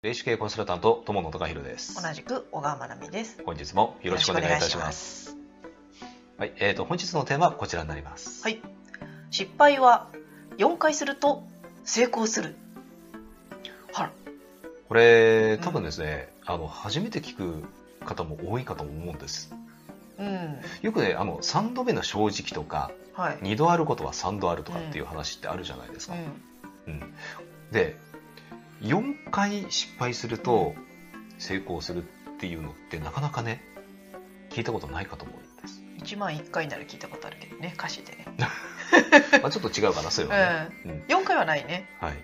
霊視系コンサルタント友野隆弘です。同じく小川真奈美です。本日もよろしくお願いいたします。す。はい、えっ、と本日のテーマはこちらになります。はい。失敗は4回すると成功する。はら。これ多分ですね、あの初めて聞く方も多いかと思うんです。うん。よくね、あの3度目の正直とか、はい。2度あることは3度あるとかっていう話ってあるじゃないですか。うん。うんで、4回失敗すると成功するっていうのってなかなかね、聞いたことないかと思うんです。1万1回なら聞いたことあるけどね、歌詞でね。まあ、ちょっと違うかな、それはね。うん4回はないね。はい。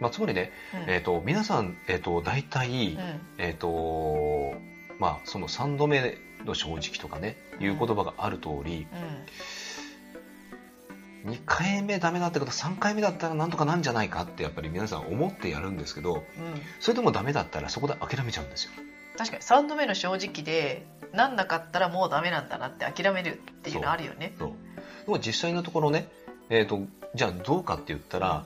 まあ、つまりね、うん。えっ、と、皆さん、えっ、と、大体、うん。えっ、と、まあ、その3度目の正直とかね、いう言葉がある通り、2回目ダメだったけど、3回目だったらなんとかなんじゃないかってやっぱり皆さん思ってやるんですけど、うん。うん。それでもダメだったらそこで諦めちゃうんですよ。確かに3度目の正直で、なんなかったらもうダメなんだなって諦めるっていうのあるよね。そう。でも実際のところね、えっ、と、じゃあどうかって言ったら、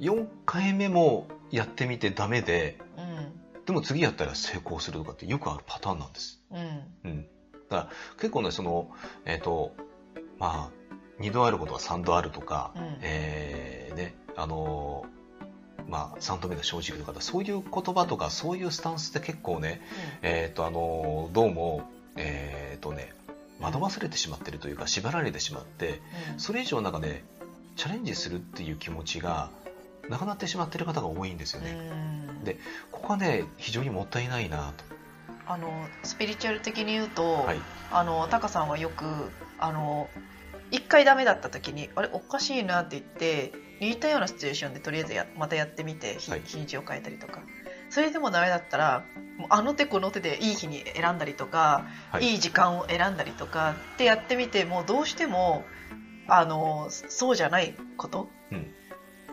4回目もやってみてダメで、うん。でも次やったら成功するとかってよくあるパターンなんです。うん。うん。だから結構ね、その、えっ、と、まあ、2度あることは3度あるとか、うんえーね、あのーまあ、3度目の正直とか、そういう言葉とか、そういうスタンスって結構ね、えっ、と、あのーどうも、えっ、とね、惑わされてしまってるというか、縛られてしまって、うん。それ以上なんかね、チャレンジするっていう気持ちが、なくなってしまってる方が多いんですよね。うんでここはね、非常にもったいないなと。あのスピリチュアル的に言うと、はい。あのタカさんはよくあの1回ダメだった時にあれおかしいなって言って似たようなシチュエーションでとりあえずやまたやってみて日,、はい日にちを変えたりとかそれでもダメだったらもうあの手この手でいい日に選んだりとか、はい。い、い時間を選んだりとかってやってみてもうどうしてもあのそうじゃないこと、うん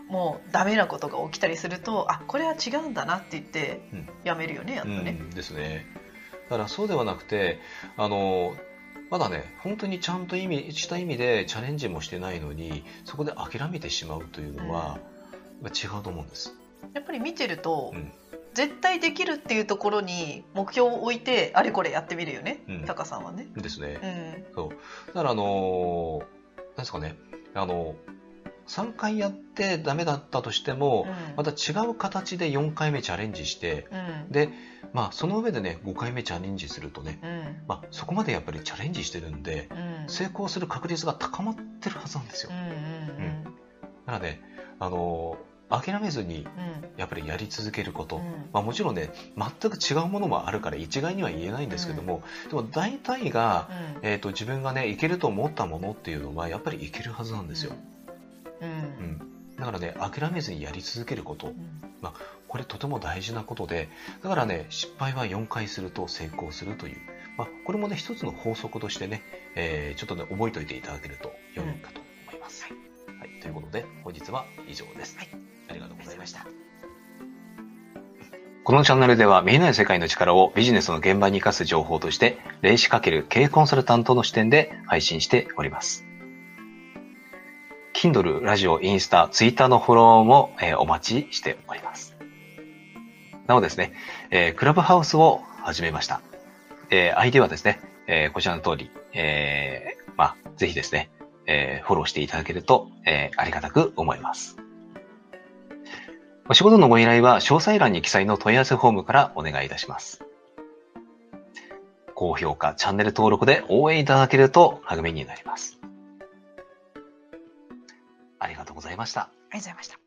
もうダメなことが起きたりするとあこれは違うんだなって言ってうんやめるよねやっとね。うんですね。だからそうではなくて、あの、まだね、本当にちゃんと意味した意味でチャレンジもしてないのに、そこで諦めてしまうというのは、やっぱ違うと思うんです。やっぱり見てると、うん絶対できるっていうところに目標を置いてあれこれやってみるよね、うんタカさんはね。ですね。うんそう。だからあのーなんですかね、あの、3回やってダメだったとしても、うんまた違う形で4回目チャレンジして、うんで、まあその上でね、5回目チャレンジするとね、うん。まあそこまでやっぱりチャレンジしてるんで、うん。成功する確率が高まってるはずなんですよ。うん。うんなので、あのー諦めずにうん。やっぱりやり続けること、うん。まあ、もちろんね全く違うものもあるから一概には言えないんですけども、でも大体が、うん。えー、と自分がねいけると思ったものっていうのはやっぱりいけるはずなんですよ、うん。うんだからね諦めずにやり続けること。うんこれとても大事なことでだからね失敗は4回すると成功するという、まあ、これもね一つの法則としてね、えーちょっとね覚えておいていただけると良いかと思います、はい。ということで本日は以上です、はい。ありがとうございました。このチャンネルでは見えない世界の力をビジネスの現場に活かす情報として、霊視×経営コンサルタントの視点で配信しております。Kindle、ラジオ、インスタ、ツイッターのフォローも、えーお待ちしております。なおですね、えークラブハウスを始めました。えー ID はですね、えーこちらの通り、えーまあ、ぜひですね、えーフォローしていただけると、えーありがたく思います。お仕事のご依頼は詳細欄に記載の問い合わせフォームからお願いいたします。高評価、チャンネル登録で応援いただけると励みになります。ありがとうございました。ありがとうございました。